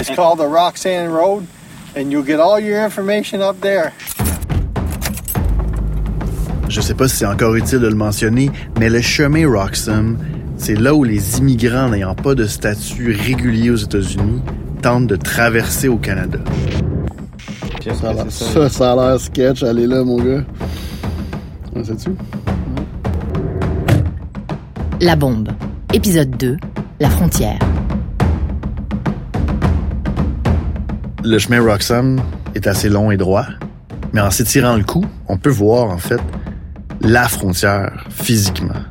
It's called the Roxanne Road, and you'll get all your information up there. Je sais pas si c'est encore utile de le mentionner, mais le chemin Roxham, c'est là où les immigrants n'ayant pas de statut régulier aux États-Unis tentent de traverser au Canada. Ça a l'air- ça, ça a l'air sketch, allez là, mon gars. La bombe. Épisode 2. La frontière. Le chemin Roxham est assez long et droit, mais en s'étirant le cou, on peut voir en fait la frontière physiquement.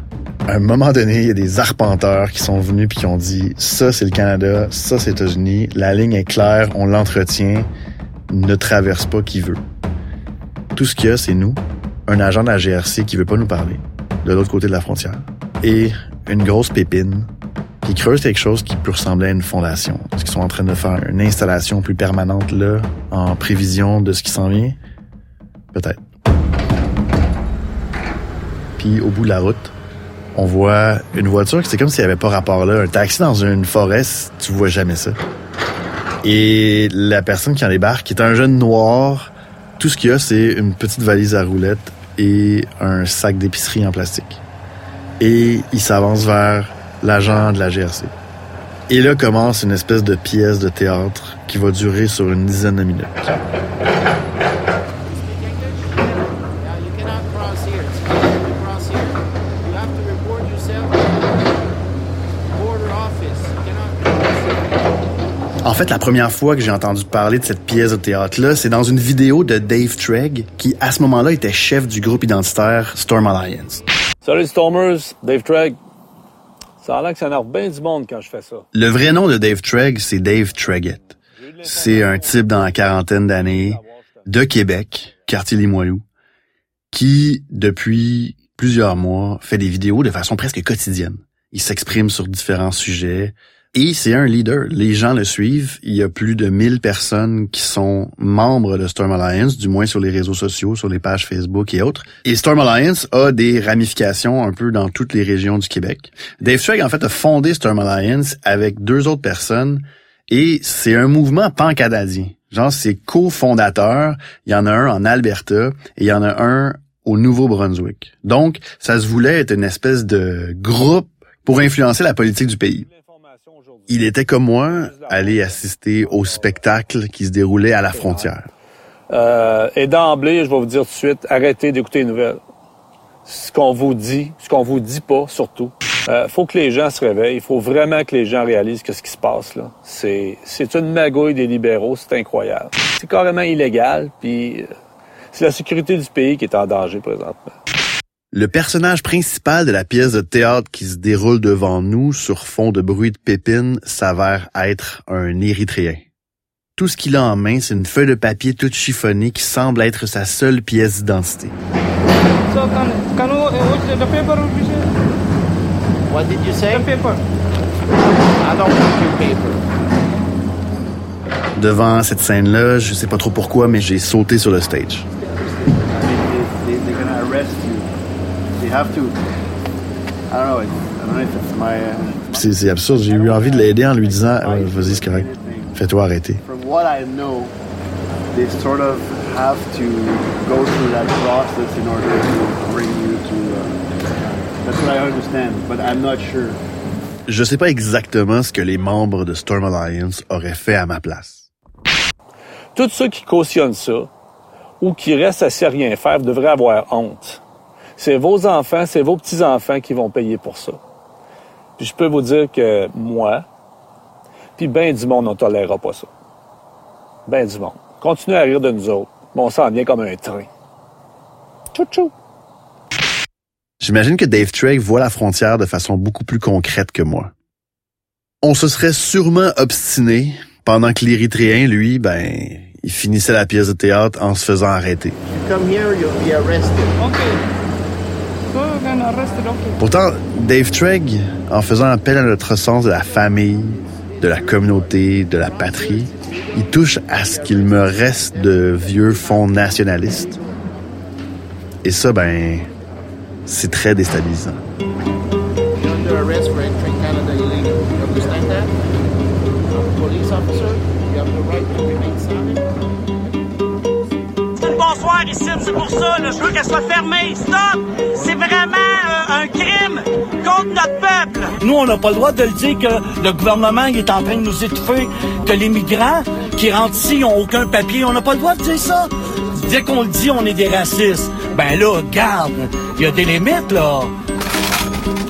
À un moment donné, il y a des arpenteurs qui sont venus puis qui ont dit ça c'est le Canada, ça c'est les États-Unis, la ligne est claire, on l'entretient, ne traverse pas qui veut. Tout ce qu'il y a, c'est nous, un agent de la GRC qui veut pas nous parler, de l'autre côté de la frontière, et une grosse pépine qui creuse quelque chose qui peut ressembler à une fondation. Est-ce qu'ils sont en train de faire une installation plus permanente là, en prévision de ce qui s'en vient? Peut-être. Puis au bout de la route, on voit une voiture qui c'est comme s'il n'y avait pas rapport là. Un taxi dans une forêt, tu vois jamais ça. Et la personne qui en débarque est un jeune noir. Tout ce qu'il y a, c'est une petite valise à roulettes et un sac d'épicerie en plastique. Et il s'avance vers l'agent de la GRC. Et là commence une espèce de pièce de théâtre qui va durer sur une dizaine de minutes. En fait, la première fois que j'ai entendu parler de cette pièce de théâtre-là, c'est dans une vidéo de Dave Tregg, qui à ce moment-là était chef du groupe identitaire Storm Alliance. Salut Stormers, Dave Tragg. Ça que ça bien du monde quand je fais ça. Le vrai nom de Dave Tregg, c'est Dave Treggett. C'est un type dans la quarantaine d'années, de Québec, quartier Limoilou, qui, depuis plusieurs mois, fait des vidéos de façon presque quotidienne. Il s'exprime sur différents sujets et c'est un leader. Les gens le suivent. Il y a plus de 1000 personnes qui sont membres de Storm Alliance, du moins sur les réseaux sociaux, sur les pages Facebook et autres. Et Storm Alliance a des ramifications un peu dans toutes les régions du Québec. Dave Tregg, en fait, a fondé Storm Alliance avec deux autres personnes et c'est un mouvement pan-canadien. Genre, c'est cofondateur. Il y en a un en Alberta et il y en a un au Nouveau-Brunswick. Donc, ça se voulait être une espèce de groupe pour influencer la politique du pays. Il était comme moi, allé assister au spectacle qui se déroulait à la frontière. Euh, et d'emblée, je vais vous dire tout de suite, arrêtez d'écouter les nouvelles. Ce qu'on vous dit, ce qu'on vous dit pas, surtout. Euh, faut que les gens se réveillent. Il faut vraiment que les gens réalisent que ce qui se passe là, c'est c'est une magouille des libéraux. C'est incroyable. C'est carrément illégal. Puis euh, c'est la sécurité du pays qui est en danger présentement. Le personnage principal de la pièce de théâtre qui se déroule devant nous sur fond de bruit de pépines s'avère être un Érythréen. Tout ce qu'il a en main, c'est une feuille de papier toute chiffonnée qui semble être sa seule pièce d'identité. So can can you uh, the paper? What did you say? The paper. I don't want your paper. Devant cette scène-là, je sais pas trop pourquoi, mais j'ai sauté sur le stage. They, they're gonna arrest you. They have to. I don't know. It's, I don't know if it's my. Uh, C'est absurde, j'ai eu envie de l'aider en lui disant Euh, Vas-y, c'est correct. Fais-toi arrêter. from what I know, they sort of have to go through that process in order to bring you to. Uh, that's what I understand, but I'm not sure. Je sais pas exactement ce que les membres de Storm Alliance auraient fait à ma place. Tous ceux qui cautionnent ça ou qui restent assis à rien faire devraient avoir honte. C'est vos enfants, c'est vos petits-enfants qui vont payer pour ça. Puis je peux vous dire que moi, puis ben du monde, on tolérera pas ça. Ben du monde. Continuez à rire de nous autres. mais on s'en vient comme un train. Tchou tchou. J'imagine que Dave Trey voit la frontière de façon beaucoup plus concrète que moi. On se serait sûrement obstiné pendant que l'Érythréen, lui, ben, il finissait la pièce de théâtre en se faisant arrêter. You come here, you'll be arrested. Okay. So you can arrest it. Okay. Pourtant, Dave Tregg, en faisant appel à notre sens de la famille, de la communauté, de la patrie, il touche à ce qu'il me reste de vieux fonds nationalistes. Et ça, ben, c'est très déstabilisant. Bonsoir ici, c'est pour ça, là, je veux qu'elle soit fermée. Stop! C'est vraiment euh, un crime contre notre peuple. Nous, on n'a pas le droit de le dire que le gouvernement il est en train de nous étouffer, que les migrants qui rentrent ici n'ont aucun papier. On n'a pas le droit de dire ça. Dès qu'on le dit, on est des racistes. Ben là, garde, il y a des limites, là.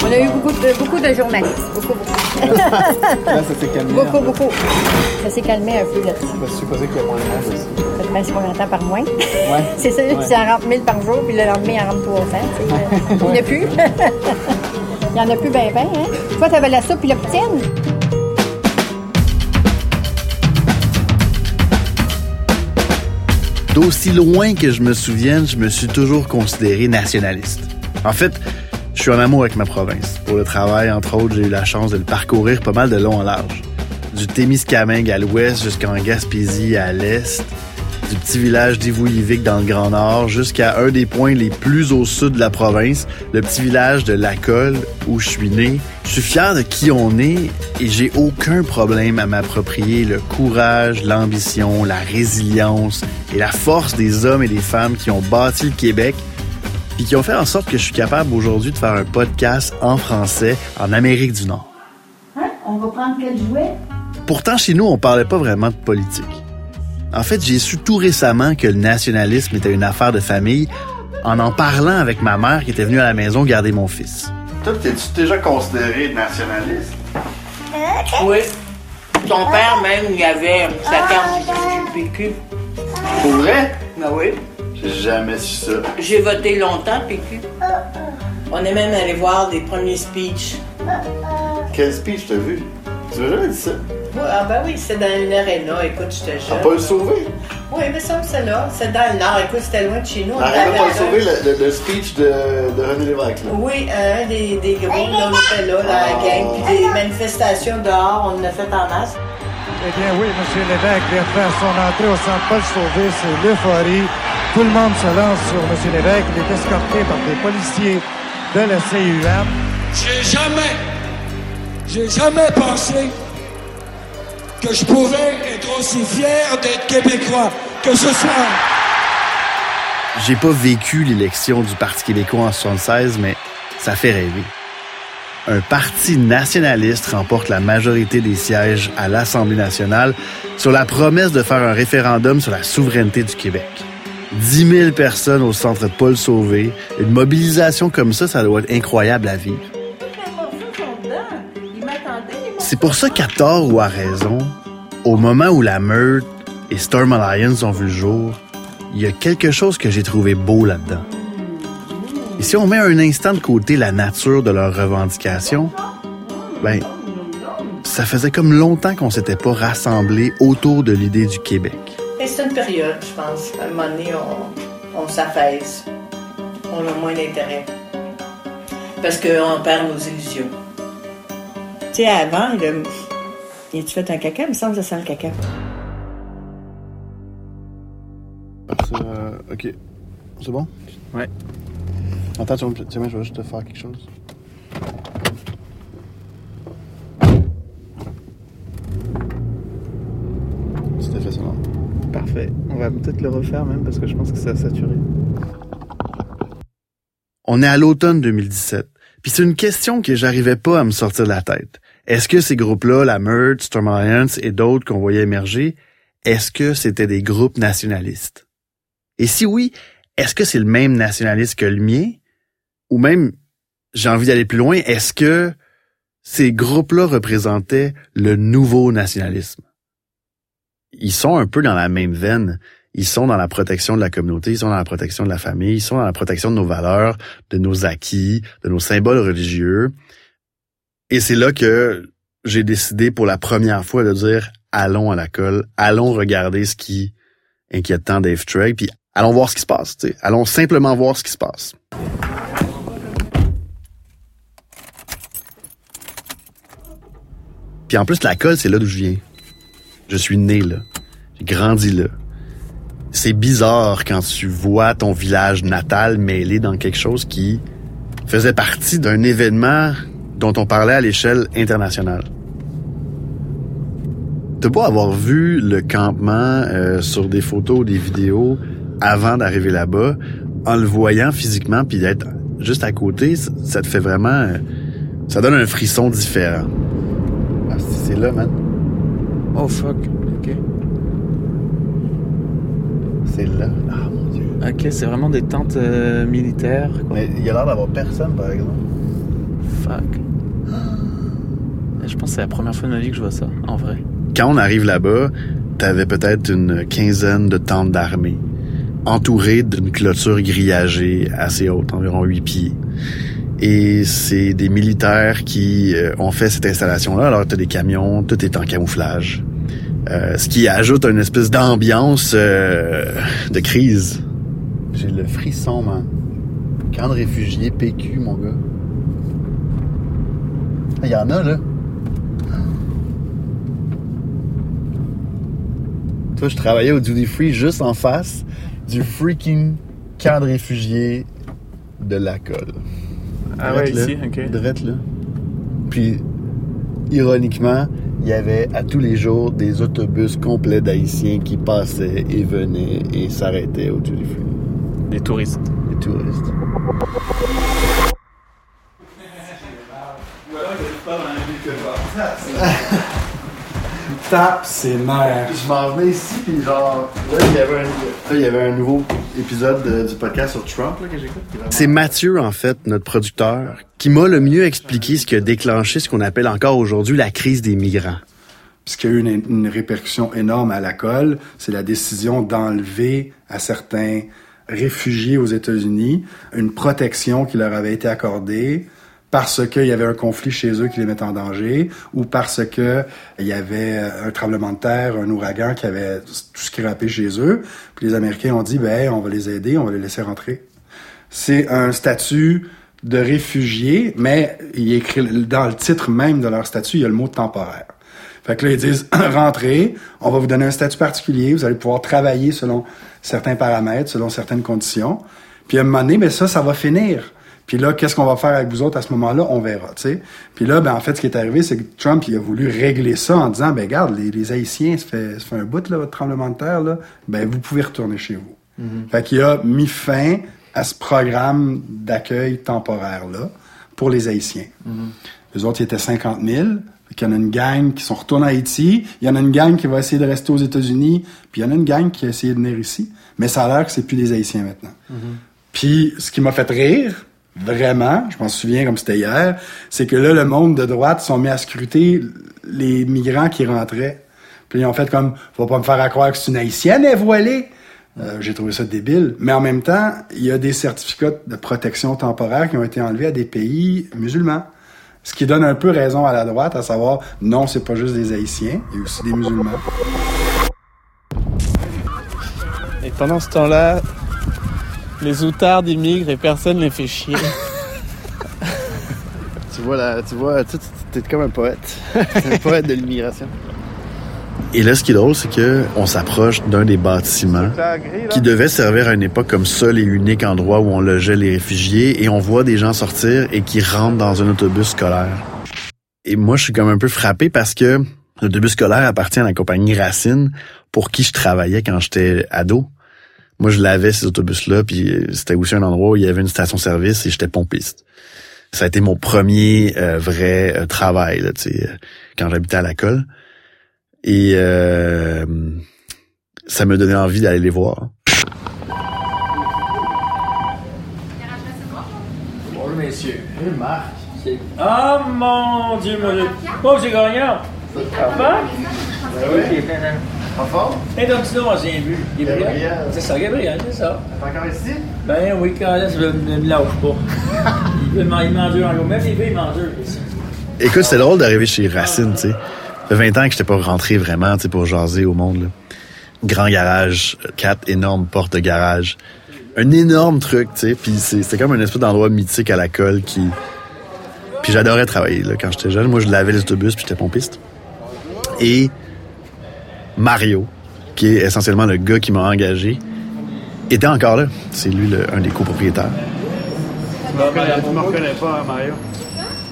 On a eu beaucoup de, beaucoup de journalistes. Beaucoup, beaucoup. Là, ça s'est calmé. Beaucoup, un peu. beaucoup. Ça s'est calmé un peu là-dessus. Je supposé qu'il y a moins de monde aussi. Ben, c'est pas longtemps par mois. Ouais. C'est ça, Ouais. ça en rentre 1000 par jour, puis le lendemain, il en rentre 300. tu sais. Il n'y en a plus. il n'y en a plus ben ben. Hein? Toi, t'avais la soupe et la poutine. D'aussi loin que je me souvienne, je me suis toujours considéré nationaliste. En fait, je suis en amour avec ma province. Pour le travail, entre autres, j'ai eu la chance de le parcourir pas mal de long en large. Du Témiscamingue à l'ouest jusqu'en Gaspésie à l'est, du petit village d'Ivouillivic dans le Grand Nord jusqu'à un des points les plus au sud de la province, le petit village de Lacolle où je suis né. Je suis fier de qui on est et j'ai aucun problème à m'approprier le courage, l'ambition, la résilience et la force des hommes et des femmes qui ont bâti le Québec puis qui ont fait en sorte que je suis capable aujourd'hui de faire un podcast en français en Amérique du Nord. Hein? On va prendre quel jouet? Pourtant, chez nous, on parlait pas vraiment de politique. En fait, j'ai su tout récemment que le nationalisme était une affaire de famille en en parlant avec ma mère qui était venue à la maison garder mon fils. Toi, t'es-tu déjà considéré nationaliste? Oui. Ton père, même, il avait sa carte du PQ. Pour vrai? Ben oui. J'ai jamais su ça. J'ai voté longtemps PQ. On est même allé voir des premiers speeches. Quel speech t'as vu? Tu m'as jamais dit ça? Ah ben oui, c'est dans une arena. Écoute, j'étais jeune. Paul Sauvé? Oui, mais ça, c'est là. C'est dans le nord. Écoute, c'était loin de chez nous. On Arrête Sauvé, le, le- le speech de, de René Lévesque. là. Oui, un des, des groupes, là, on était là, la gang, puis des manifestations dehors, on en a fait en masse. Eh bien oui, M. Lévesque vient faire son entrée au centre Paul Sauvé, c'est l'euphorie. Tout le monde se lance sur M. Lévesque. Il est escorté par des policiers de la CUM. J'ai jamais, j'ai jamais pensé que je pouvais être aussi fier d'être québécois que ce soir. J'ai pas vécu l'élection du Parti québécois en 76, mais ça fait rêver. Un parti nationaliste remporte la majorité des sièges à l'Assemblée nationale sur la promesse de faire un référendum sur la souveraineté du Québec. 10 000 personnes au centre Paul Sauvé. Une mobilisation comme ça, ça doit être incroyable à vivre. C'est pour ça qu'à tort ou à raison, au moment où la meute et Storm Alliance ont vu le jour, il y a quelque chose que j'ai trouvé beau là-dedans. Et si on met un instant de côté la nature de leurs revendications, ben, ça faisait comme longtemps qu'on s'était pas rassemblés autour de l'idée du Québec. C'est une période, je pense. À un moment donné, on, on s'apaise. On a moins d'intérêt. Parce qu'on perd nos illusions. Tu sais, avant, le... y a-tu fait un caca? Il me semble que ça sent le caca. Ça, euh, ok. C'est bon? Ouais. Attends, tu vas me- tiens, je vais juste te faire quelque chose. C'était fait ça, non? Parfait. On va peut-être le refaire même parce que je pense que ça a saturé. On est à l'automne 2017. Puis c'est une question que j'arrivais pas à me sortir de la tête. Est-ce que ces groupes-là, la Meurthe, Storm Alliance et d'autres qu'on voyait émerger, est-ce que c'était des groupes nationalistes? Et si oui, est-ce que c'est le même nationaliste que le mien? Ou même, j'ai envie d'aller plus loin, est-ce que ces groupes-là représentaient le nouveau nationalisme? Ils sont un peu dans la même veine. Ils sont dans la protection de la communauté, ils sont dans la protection de la famille, ils sont dans la protection de nos valeurs, de nos acquis, de nos symboles religieux. Et c'est là que j'ai décidé pour la première fois de dire allons à la colle, allons regarder ce qui inquiète tant Dave Trey, puis allons voir ce qui se passe. tu sais. Allons simplement voir ce qui se passe. Puis en plus, la colle, c'est là d'où je viens. Je suis né là. J'ai grandi là. C'est bizarre quand tu vois ton village natal mêlé dans quelque chose qui faisait partie d'un événement dont on parlait à l'échelle internationale. de pas avoir vu le campement euh, sur des photos ou des vidéos avant d'arriver là-bas, en le voyant physiquement, puis d'être juste à côté, ça, ça te fait vraiment... euh, ça donne un frisson différent. Ah, c'est là, man. Oh fuck. Ok. C'est là. Ah, mon Dieu. Ok, c'est vraiment des tentes euh, militaires. Quoi. Mais il y a l'air d'avoir personne, par exemple. Fuck. Je pense que c'est la première fois de ma vie que je vois ça, en vrai. Quand on arrive là-bas, t'avais peut-être une quinzaine de tentes d'armée, entourées d'une clôture grillagée assez haute, environ 8 pieds. Et c'est des militaires qui euh, ont fait cette installation-là. Alors, t'as des camions, tout est en camouflage. Euh, ce qui ajoute une espèce d'ambiance euh, de crise. J'ai le frisson, man. Camp de réfugiés PQ, mon gars. Il y en a, là. Toi, je travaillais au Duty Free juste en face du freaking camp de réfugiés de la colle. Ah ouais, ici, ok. Drette, là. Puis, ironiquement, il y avait à tous les jours des autobus complets d'Haïtiens qui passaient et venaient et s'arrêtaient au Duty Free. Des touristes. Des touristes. Tape ses nerfs. Je m'en venais ici, puis genre, là, il y avait un, là, il y avait un nouveau épisode de- du podcast sur Trump là, que j'écoute. C'est Mathieu, en fait, notre producteur, qui m'a le mieux expliqué ce qui a déclenché ce qu'on appelle encore aujourd'hui la crise des migrants. Ce qui a eu une, une répercussion énorme à la colle, c'est la décision d'enlever à certains réfugiés aux États-Unis une protection qui leur avait été accordée parce qu'il y avait un conflit chez eux qui les mettait en danger ou parce que il y avait un tremblement de terre, un ouragan qui avait tout scrappé chez eux. Puis les Américains ont dit, ben, on va les aider, on va les laisser rentrer. C'est un statut de réfugié, mais il écrit dans le titre même de leur statut, il y a le mot temporaire. Fait que là, ils disent, rentrez, on va vous donner un statut particulier, vous allez pouvoir travailler selon certains paramètres, selon certaines conditions. Puis à un moment donné, mais ça, ça va finir. Puis là, qu'est-ce qu'on va faire avec vous autres à ce moment-là? On verra, tu sais. Puis là, ben, en fait, ce qui est arrivé, c'est que Trump, il a voulu régler ça en disant, ben, regarde, les, les Haïtiens, ça fait, ça fait un bout, là, votre tremblement de terre, là, ben, vous pouvez retourner chez vous. Fait qu'il a mis fin à ce programme d'accueil temporaire-là pour les Haïtiens. Les autres, ils étaient 50 000. Fait qu'il y en a une gang qui sont retournés à Haïti. Il y en a une gang qui va essayer de rester aux États-Unis. Puis il y en a une gang qui a essayé de venir ici. Mais ça a l'air que c'est plus des Haïtiens maintenant. Puis ce qui m'a fait rire, vraiment, je m'en souviens comme c'était hier, c'est que là, le monde de droite sont mis à scruter les migrants qui rentraient. Puis ils ont fait comme, faut pas me faire à croire que c'est une Haïtienne, elle voilée. Euh, J'ai trouvé ça débile. Mais en même temps, il y a des certificats de protection temporaire qui ont été enlevés à des pays musulmans. Ce qui donne un peu raison à la droite, à savoir, non, c'est pas juste des Haïtiens, il y a aussi des musulmans. Et pendant ce temps-là, les outards immigrent et personne les fait chier. Tu vois, là, tu vois, tu es comme un poète. un poète de l'immigration. Et là, ce qui est drôle, c'est que on s'approche d'un des bâtiments qui devait servir à une époque comme seul et unique endroit où on logeait les réfugiés et on voit des gens sortir et qui rentrent dans un autobus scolaire. Et moi, je suis comme un peu frappé parce que l'autobus scolaire appartient à la compagnie Racine pour qui je travaillais quand j'étais ado. Moi, je lavais ces autobus-là, puis euh, c'était aussi un endroit où il y avait une station-service et j'étais pompiste. Ça a été mon premier euh, vrai euh, travail, là, tu sais, euh, quand j'habitais à la colle. Et euh, ça me donnait envie d'aller les voir. Bonjour, messieurs. Marc. Ah, mon Dieu, mon Dieu. Oh, c'est gagnant. Ça va? Ben oui. En forme? Et donc, sinon, on vient vu. Gabriel. C'est ça, Gabriel, c'est ça. T'es encore ici? Ben oui, quand là, ça ne me lâche pas. il m'en- il m'endure encore. Même les filles m'endurent ici. Écoute, c'était drôle d'arriver chez Racine, tu sais. Ça fait 20 ans que j'étais pas rentré vraiment, tu sais, pour jaser au monde, là. Grand garage, quatre énormes portes de garage. Un énorme truc, tu sais, puis c'est- c'était comme un espèce d'endroit mythique à la colle qui... Puis j'adorais travailler, là, quand j'étais jeune. Moi, je lavais les autobus, puis j'étais pompiste. Et Mario, qui est essentiellement le gars qui m'a engagé, était encore là. C'est lui, le- un des copropriétaires. Tu me reconnais, tu me reconnais pas, hein, Mario?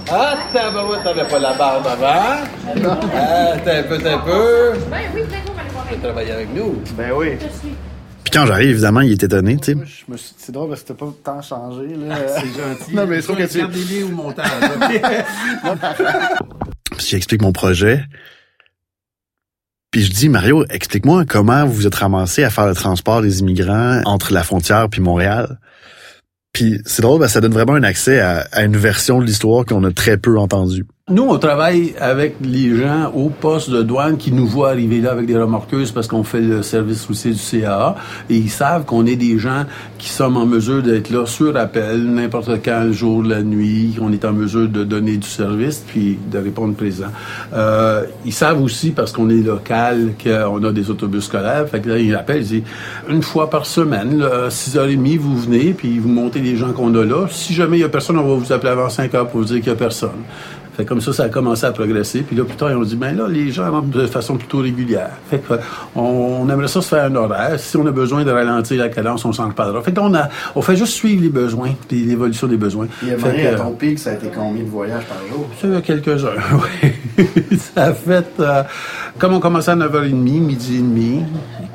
Ah, tabarouette, t'avais pas la barbe avant. Ah, t'as un peu, t'as un peu. Ben oui, Tu travailler avec nous. Ben oui. Puis quand j'arrive, évidemment, il est étonné, tu sais. Je me suis- C'est drôle parce que t'as pas tant changé. Là. C'est gentil. Non, mais je trouve que tu. Regarde les au montage. Puis j'explique mon projet. Puis je dis, Mario, explique-moi comment vous vous êtes ramassé à faire le transport des immigrants entre la frontière puis Montréal. Puis c'est drôle, que ça donne vraiment un accès à une version de l'histoire qu'on a très peu entendue. Nous, on travaille avec les gens au poste de douane qui nous voient arriver là avec des remorqueuses parce qu'on fait le service routier du CAA et ils savent qu'on est des gens qui sommes en mesure d'être là sur appel n'importe quel jour de la nuit, qu'on est en mesure de donner du service puis de répondre présent. Euh, ils savent aussi parce qu'on est local qu'on a des autobus scolaires. Fait que là, ils appellent, ils disent une fois par semaine, là, à 6h30, vous venez puis vous montez les gens qu'on a là. Si jamais il y a personne, on va vous appeler avant 5 heures pour vous dire qu'il y a personne. Fait comme ça, ça a commencé à progresser. Puis là, plus tard, ils ont dit, ben là, les gens rentrent de façon plutôt régulière. Fait que, on, aimerait ça se faire un horaire. Si on a besoin de ralentir la cadence, on s'en reparlera. Fait qu'on a, on fait juste suivre les besoins, puis l'évolution des besoins. Il a Fait que, à ton pic, ça a été combien de voyages par jour? ça, quelques heures, oui. ça a fait, euh, comme on commençait à 9h30, midi et demi,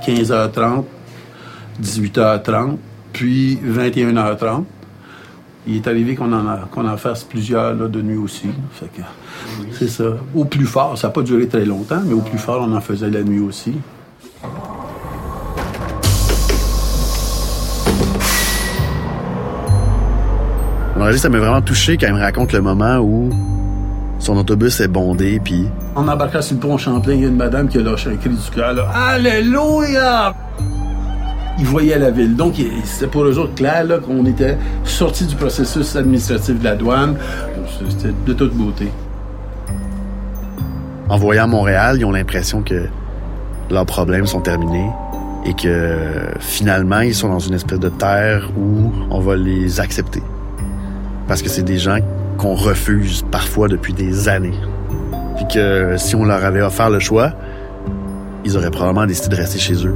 15h30, 18h30, puis 21h30. Il est arrivé qu'on en, a- qu'on en fasse plusieurs là, de nuit aussi. Fait que, c'est ça. Au plus fort, ça n'a pas duré très longtemps, mais au plus fort, on en faisait la nuit aussi. Alors, ça m'a vraiment touché quand il me raconte le moment où son autobus est bondé, puis On embarquait sur le pont Champlain, il y a une madame qui a lâché un cri du cœur. là. Alléluia! Ils voyaient la ville. Donc, c'était pour eux autres clair qu'on était sorti du processus administratif de la douane. C'était de toute beauté. en voyant Montréal, ils ont l'impression que leurs problèmes sont terminés et que finalement, ils sont dans une espèce de terre où on va les accepter. Parce que c'est des gens qu'on refuse parfois depuis des années. Puis que si on leur avait offert le choix, ils auraient probablement décidé de rester chez eux.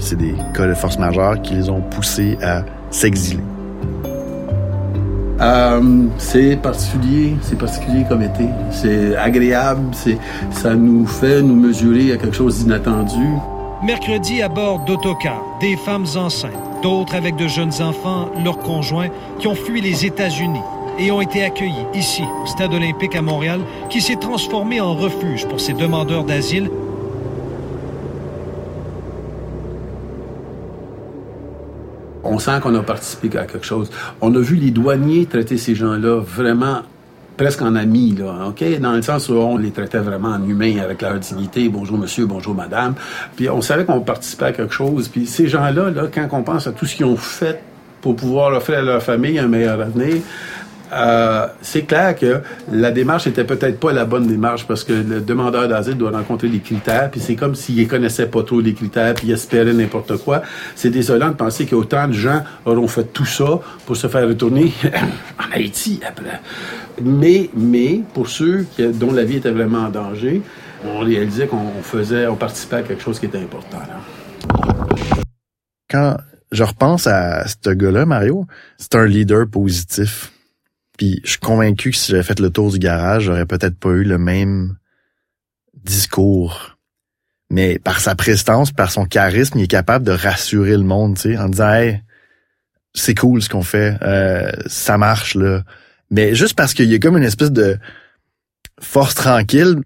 C'est des cas de force majeure qui les ont poussés à s'exiler. Euh, c'est particulier, c'est particulier comme été. C'est agréable, c'est, ça nous fait nous mesurer à quelque chose d'inattendu. Mercredi, à bord d'autocars, des femmes enceintes, d'autres avec de jeunes enfants, leurs conjoints, qui ont fui les États-Unis et ont été accueillis ici, au Stade olympique à Montréal, qui s'est transformé en refuge pour ces demandeurs d'asile. Sent qu'on a participé à quelque chose. On a vu les douaniers traiter ces gens-là vraiment presque en amis, là, OK? Dans le sens où on les traitait vraiment en humains, avec leur dignité, bonjour monsieur, bonjour madame. Puis on savait qu'on participait à quelque chose. Puis ces gens-là, là, quand on pense à tout ce qu'ils ont fait pour pouvoir offrir à leur famille un meilleur avenir, euh, c'est clair que la démarche était peut-être pas la bonne démarche parce que le demandeur d'asile doit rencontrer les critères, puis c'est comme s'il connaissait pas trop les critères, puis il espérait n'importe quoi. C'est désolant de penser qu'autant de gens auront fait tout ça pour se faire retourner en Haïti après. Mais, mais pour ceux dont la vie était vraiment en danger, on réalisait qu'on faisait, on participait à quelque chose qui était important. là. quand je repense à ce gars-là, Mario, c'est un leader positif. Puis je suis convaincu que si j'avais fait le tour du garage, j'aurais peut-être pas eu le même discours. Mais par sa prestance, par son charisme, il est capable de rassurer le monde, tu sais, en disant Hey, c'est cool ce qu'on fait, euh, ça marche là. Mais juste parce qu'il y a comme une espèce de force tranquille,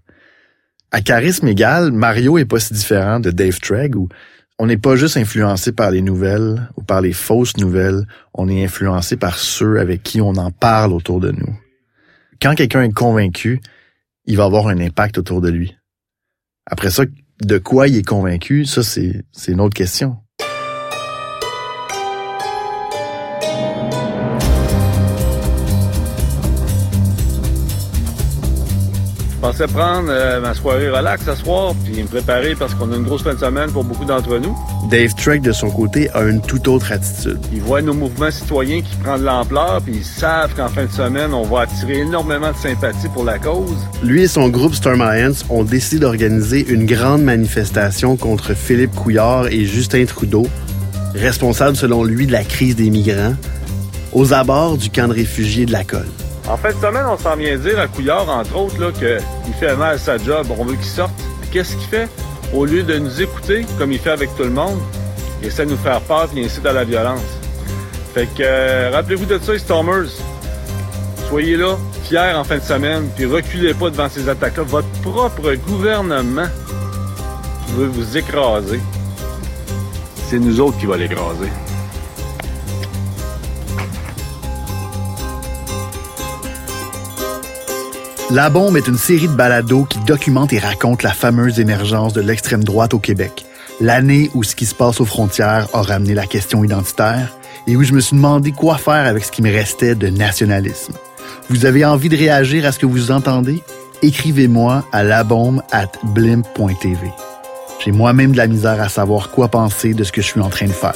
à charisme égal, Mario est pas si différent de Dave Tregg où on n'est pas juste influencé par les nouvelles ou par les fausses nouvelles, on est influencé par ceux avec qui on en parle autour de nous. Quand quelqu'un est convaincu, il va avoir un impact autour de lui. Après ça, de quoi il est convaincu, ça c'est une autre question. Pensais prendre euh, ma soirée relax ce soir, puis me préparer parce qu'on a une grosse fin de semaine pour beaucoup d'entre nous. Dave Trek, de son côté, a une toute autre attitude. Ils voient nos mouvements citoyens qui prennent de l'ampleur, puis ils savent qu'en fin de semaine, on va attirer énormément de sympathie pour la cause. Lui et son groupe Storm Alliance ont décidé d'organiser une grande manifestation contre Philippe Couillard et Justin Trudeau, responsables selon lui de la crise des migrants, aux abords du camp de réfugiés de la Colle. En fin de semaine, on s'en vient dire à Couillard, entre autres, là, qu'il fait mal à sa job. On veut qu'il sorte. Qu'est-ce qu'il fait? Au lieu de nous écouter, comme il fait avec tout le monde, il essaie de nous faire peur et incite à la violence. Fait que, euh, rappelez-vous de ça, Stormers. Soyez là, fiers en fin de semaine, puis reculez pas devant ces attaques-là. Votre propre gouvernement veut vous écraser. C'est nous autres qui va l'écraser. La Bombe est une série de balados qui documente et raconte la fameuse émergence de l'extrême droite au Québec, l'année où ce qui se passe aux frontières a ramené la question identitaire et où je me suis demandé quoi faire avec ce qui me restait de nationalisme. Vous avez envie de réagir à ce que vous entendez? Écrivez-moi à labombe at blimp.tv. J'ai moi-même de la misère à savoir quoi penser de ce que je suis en train de faire.